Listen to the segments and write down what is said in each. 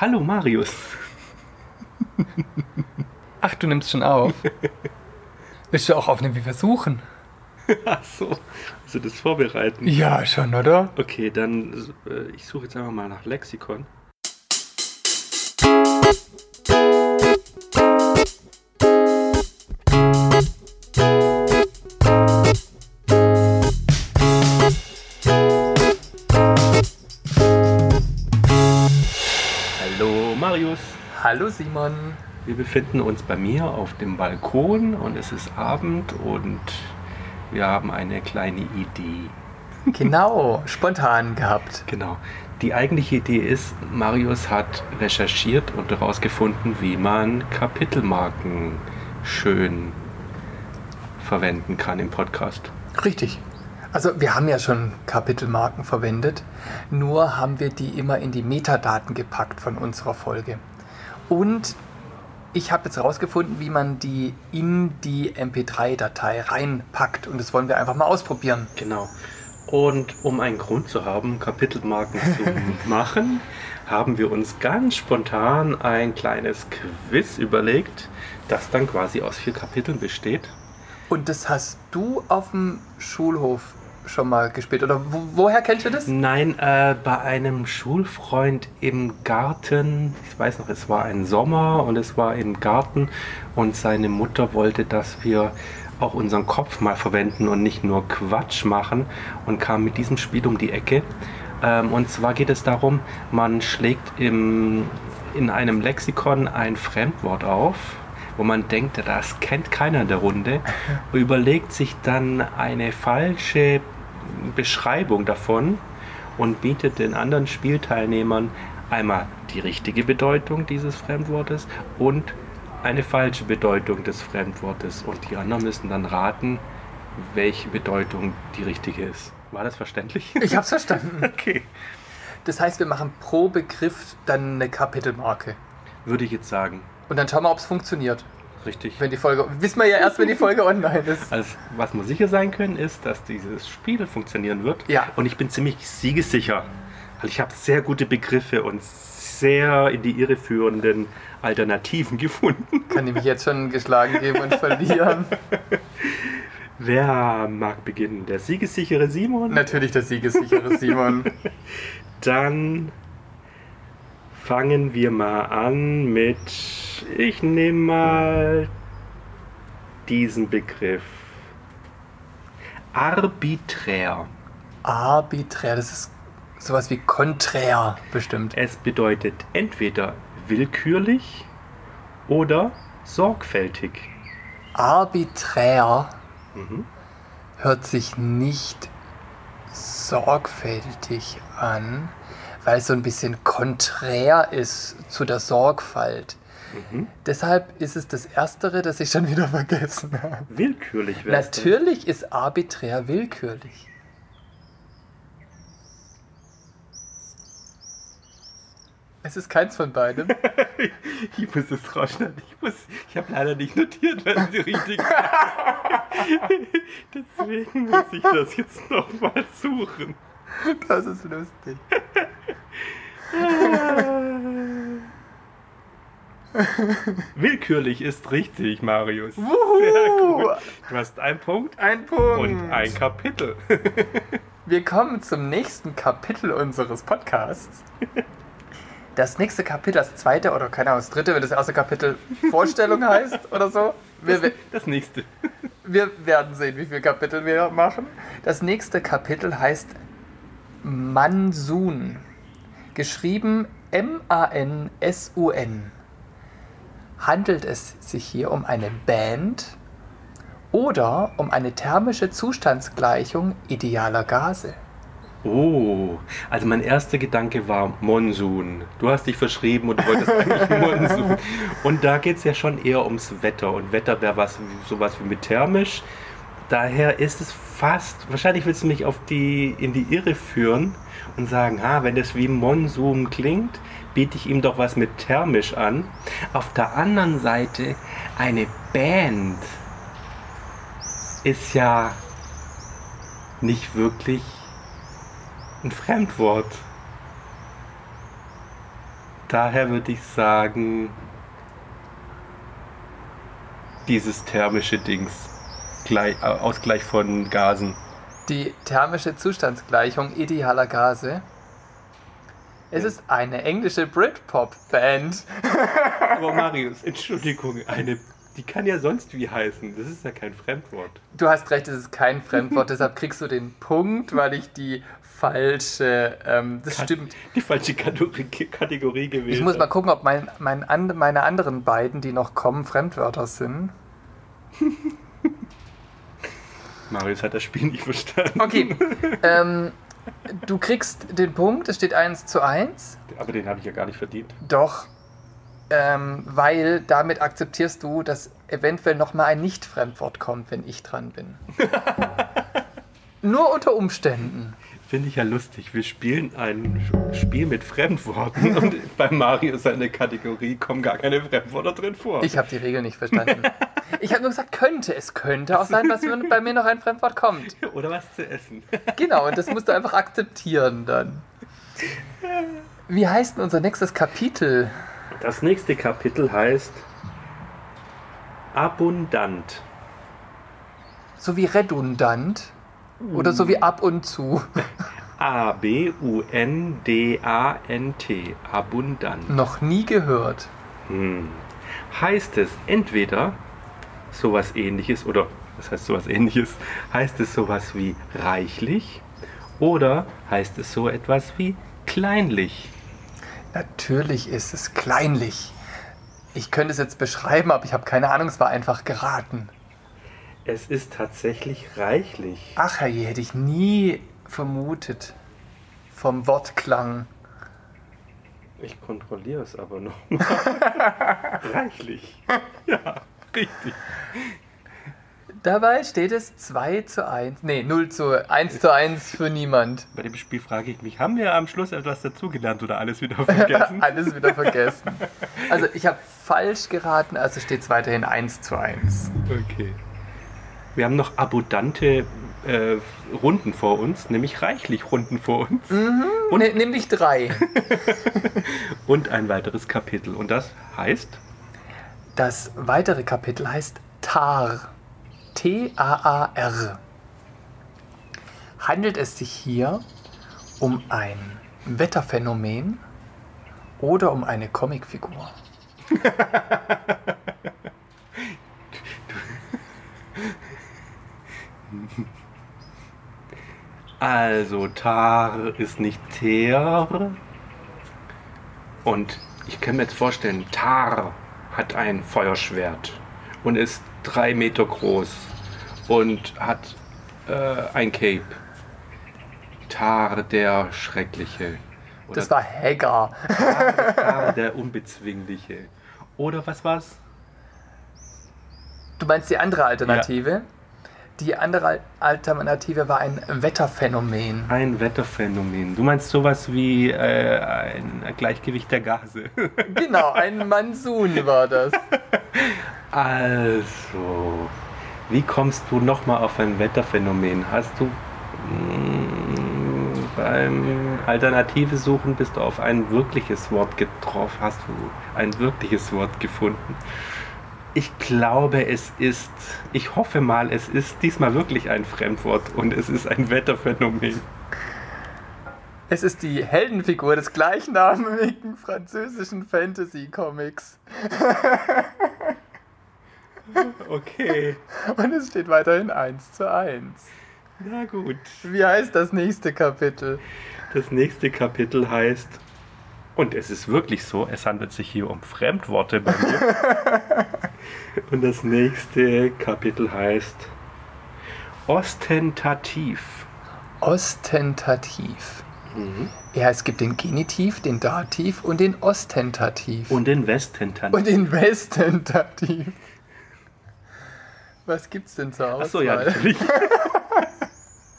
Hallo Marius. Ach, du nimmst schon auf. Willst du auch aufnehmen, wie wir suchen? Ach so, also das vorbereiten. Ja, schon, oder? Okay, dann äh, ich suche jetzt einfach mal nach Lexikon. Hallo Simon. Wir befinden uns bei mir auf dem Balkon und es ist Abend und wir haben eine kleine Idee. Genau, spontan gehabt. Genau. Die eigentliche Idee ist, Marius hat recherchiert und herausgefunden, wie man Kapitelmarken schön verwenden kann im Podcast. Richtig. Also wir haben ja schon Kapitelmarken verwendet, nur haben wir die immer in die Metadaten gepackt von unserer Folge. Und ich habe jetzt herausgefunden, wie man die in die MP3-Datei reinpackt und das wollen wir einfach mal ausprobieren. Genau. Und um einen Grund zu haben, Kapitelmarken zu machen, haben wir uns ganz spontan ein kleines Quiz überlegt, das dann quasi aus vier Kapiteln besteht. Und das hast du auf dem Schulhof schon mal gespielt? Oder wo, woher kennst du das? Nein, äh, bei einem Schulfreund im Garten. Ich weiß noch, es war ein Sommer und es war im Garten und seine Mutter wollte, dass wir auch unseren Kopf mal verwenden und nicht nur Quatsch machen und kam mit diesem Spiel um die Ecke. Ähm, und zwar geht es darum, man schlägt im, in einem Lexikon ein Fremdwort auf, wo man denkt, das kennt keiner in der Runde, und überlegt sich dann eine falsche Beschreibung davon und bietet den anderen Spielteilnehmern einmal die richtige Bedeutung dieses Fremdwortes und eine falsche Bedeutung des Fremdwortes. Und die anderen müssen dann raten, welche Bedeutung die richtige ist. War das verständlich? Ich hab's verstanden. Okay. Das heißt, wir machen pro Begriff dann eine Kapitelmarke. Würde ich jetzt sagen. Und dann schauen wir, ob es funktioniert. Richtig. Wenn die Folge. Wissen wir ja erst, wenn die Folge online ist. Also, was wir sicher sein können, ist, dass dieses Spiel funktionieren wird. Ja. Und ich bin ziemlich siegessicher. Weil ich habe sehr gute Begriffe und sehr in die Irre führenden Alternativen gefunden. Kann ich mich jetzt schon geschlagen geben und verlieren? Wer mag beginnen? Der siegessichere Simon? Natürlich der siegessichere Simon. Dann fangen wir mal an mit, ich nehme mal diesen Begriff. Arbiträr. Arbiträr, das ist sowas wie konträr bestimmt. Es bedeutet entweder willkürlich oder sorgfältig. Arbiträr Mhm. hört sich nicht sorgfältig an, weil es so ein bisschen konträr ist zu der Sorgfalt. Mhm. Deshalb ist es das Erstere, das ich schon wieder vergessen habe. Willkürlich wäre Natürlich ist arbiträr willkürlich. Es ist keins von beiden. Ich muss es rausschneiden. Ich, muss, ich habe leider nicht notiert, was die richtige Deswegen muss ich das jetzt nochmal suchen. Das ist lustig. Willkürlich ist richtig, Marius. Sehr Wuhu! gut. Du hast einen Punkt Ein Punkt. und ein Kapitel. Wir kommen zum nächsten Kapitel unseres Podcasts. Das nächste Kapitel, das zweite oder keine Ahnung, das dritte, wenn das erste Kapitel Vorstellung heißt oder so. Wir, wir, Das nächste. wir werden sehen, wie viele Kapitel wir machen. Das nächste Kapitel heißt Mansun. Geschrieben M-A-N-S-U-N. Handelt es sich hier um eine Band oder um eine thermische Zustandsgleichung idealer Gase? Oh, also mein erster Gedanke war Monsun. Du hast dich verschrieben und du wolltest eigentlich Monsun. Und da geht es ja schon eher ums Wetter. Und Wetter wäre was, sowas wie mit thermisch. Daher ist es fast, wahrscheinlich willst du mich auf die, in die Irre führen und sagen, ha, wenn das wie Monsun klingt, biete ich ihm doch was mit thermisch an. Auf der anderen Seite, eine Band ist ja nicht wirklich ein Fremdwort. Daher würde ich sagen, dieses thermische Dings. Gleich, Ausgleich von Gasen. Die thermische Zustandsgleichung idealer Gase. Es ist eine englische Britpop-Band. Aber Marius, Entschuldigung, eine, die kann ja sonst wie heißen. Das ist ja kein Fremdwort. Du hast recht, es ist kein Fremdwort, deshalb kriegst du den Punkt, weil ich die falsche, ähm, das Kat- stimmt. Die falsche Kategorie, Kategorie gewählt. Ich muss mal gucken, ob mein, mein, and- meine anderen beiden, die noch kommen, Fremdwörter sind. Marius hat das Spiel nicht verstanden. Okay, ähm, du kriegst den Punkt, es steht 1 zu 1. Aber den habe ich ja gar nicht verdient. Doch, ähm, weil damit akzeptierst du, dass eventuell nochmal ein Nicht-Fremdwort kommt, wenn ich dran bin. Nur unter Umständen. Finde ich ja lustig. Wir spielen ein Spiel mit Fremdworten und bei Mario seine Kategorie kommen gar keine Fremdwörter drin vor. Ich habe die Regel nicht verstanden. Ich habe nur gesagt, könnte. Es könnte auch sein, dass bei mir noch ein Fremdwort kommt. Oder was zu essen. Genau, und das musst du einfach akzeptieren dann. Wie heißt denn unser nächstes Kapitel? Das nächste Kapitel heißt Abundant. So wie redundant oder so wie ab und zu. A-B-U-N-D-A-N-T. Abundant. Noch nie gehört. Hm. Heißt es entweder sowas ähnliches oder was heißt sowas ähnliches? Heißt es sowas wie reichlich oder heißt es so etwas wie kleinlich? Natürlich ist es kleinlich. Ich könnte es jetzt beschreiben, aber ich habe keine Ahnung, es war einfach geraten. Es ist tatsächlich reichlich. Ach herrje, hätte ich nie vermutet. Vom Wortklang. Ich kontrolliere es aber noch. reichlich. Ja, richtig. Dabei steht es 2 zu 1. Nee, 0 zu 1 zu 1 für niemand. Bei dem Spiel frage ich mich, haben wir am Schluss etwas dazugelernt oder alles wieder vergessen? Alles wieder vergessen. Also ich habe falsch geraten, also steht es weiterhin 1 zu 1. Okay. Wir haben noch abundante äh, Runden vor uns, nämlich reichlich Runden vor uns. Und- Ne, nämlich 3. Und ein weiteres Kapitel. Und das heißt, Das weitere Kapitel heißt TAR. T-A-A-R. Handelt es sich hier um ein Wetterphänomen oder um eine Comicfigur? also Tar ist nicht Ter. Und ich kann mir jetzt vorstellen, Tar hat ein Feuerschwert und ist drei Meter groß und hat äh, ein Cape. Tar der Schreckliche. Oder Das war Hagar. Tar, Tar der Unbezwingliche. Oder was war's? Du meinst die andere Alternative? Die andere Alternative war ein Wetterphänomen. Ein Wetterphänomen. Du meinst sowas wie äh, ein Gleichgewicht der Gase. Genau, ein Monsun war das. Also, wie kommst du nochmal auf ein Wetterphänomen? Hast du mm, beim Alternative suchen bist du auf ein wirkliches Wort getroffen? Hast du ein wirkliches Wort gefunden? Ich glaube, es ist, ich hoffe mal, es ist diesmal wirklich ein Fremdwort und es ist ein Wetterphänomen. Es ist die Heldenfigur des gleichnamigen französischen Fantasy-Comics. Okay, Und es steht weiterhin 1 zu 1. na gut. Wie heißt das nächste Kapitel? Das nächste Kapitel heißt, und es ist wirklich so, es handelt sich hier um Fremdworte bei mir. und das nächste Kapitel heißt Ostentativ. Ostentativ. Ja, es gibt den Genitiv, den Dativ und den Ostentativ. Und den Westentativ. Und den Westentativ. Was gibt's denn zur Auswahl? Achso, ja, natürlich.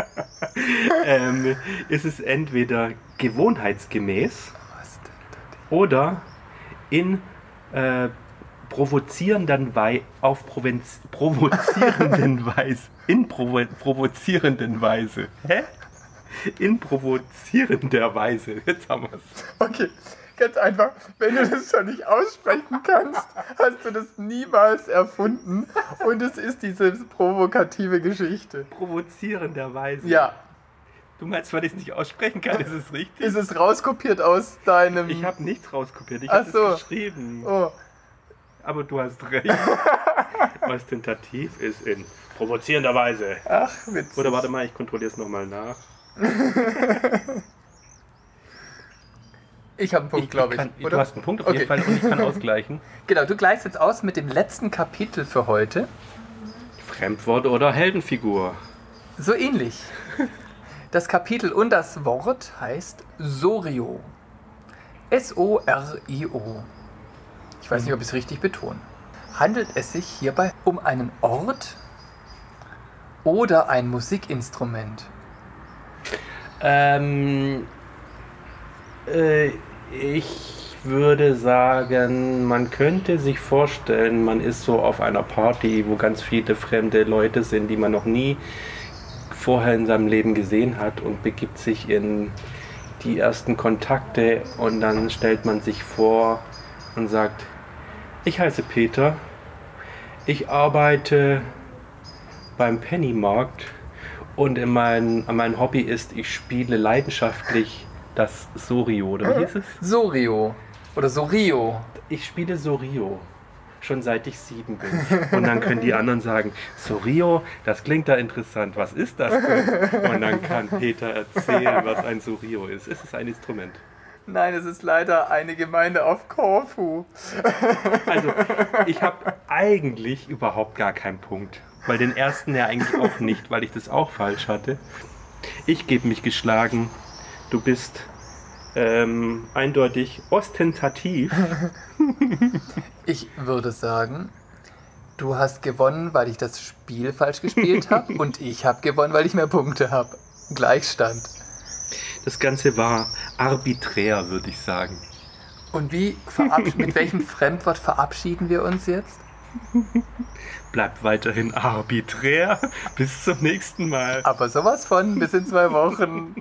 ähm, ist es entweder gewohnheitsgemäß oder in äh, provozierenden Wei auf Provenz provozierenden Weise. In provo provozierenden Weise. Hä? In provozierender Weise. Jetzt haben wir es. Okay, Ganz einfach, wenn du das schon nicht aussprechen kannst, hast du das niemals erfunden. Und es ist diese provokative Geschichte. Provozierenderweise. Ja. Du meinst, weil ich es nicht aussprechen kann, ist es richtig? Ist es rauskopiert aus deinem. Ich habe nichts rauskopiert, ich habe so. es geschrieben. Oh, Aber du hast recht. Ostentativ ist in provozierender Weise. ach, witzig. Oder warte mal, ich kontrolliere es nochmal nach. Ich habe einen Punkt, glaube ich. kann, oder? Du hast einen Punkt auf Okay. jeden Fall und ich kann ausgleichen. Genau, du gleichst jetzt aus mit dem letzten Kapitel für heute. Fremdwort oder Heldenfigur. So ähnlich. Das Kapitel und das Wort heißt Sorio. S-O-R-I-O. Ich weiß nicht, ob ich es richtig betone. Handelt es sich hierbei um einen Ort oder ein Musikinstrument? Ähm, äh, ich würde sagen, man könnte sich vorstellen, man ist so auf einer Party, wo ganz viele fremde Leute sind, die man noch nie vorher in seinem Leben gesehen hat und begibt sich in die ersten Kontakte und dann stellt man sich vor und sagt, ich heiße Peter, ich arbeite beim Pennymarkt und in mein, mein Hobby ist, ich spiele leidenschaftlich das Sorio, oder wie hieß es? Sorio oder Sorio. Ich spiele Sorio. Schon seit ich sieben bin. Und dann können die anderen sagen, Sorio, das klingt da interessant, was ist das denn? Und dann kann Peter erzählen, was ein Sorio ist. Es ist ein Instrument. Nein, es ist leider eine Gemeinde auf Korfu. Also, ich habe eigentlich überhaupt gar keinen Punkt. Weil den ersten ja eigentlich auch nicht, weil ich das auch falsch hatte. Ich gebe mich geschlagen. Du bist ähm, eindeutig ostentativ. Ich würde sagen, du hast gewonnen, weil ich das Spiel falsch gespielt habe und ich habe gewonnen, weil ich mehr Punkte habe. Gleichstand. Das Ganze war arbiträr, würde ich sagen. Und wie mit welchem Fremdwort verabschieden wir uns jetzt? Bleibt weiterhin arbiträr. Bis zum nächsten Mal. Aber sowas von bis in zwei Wochen.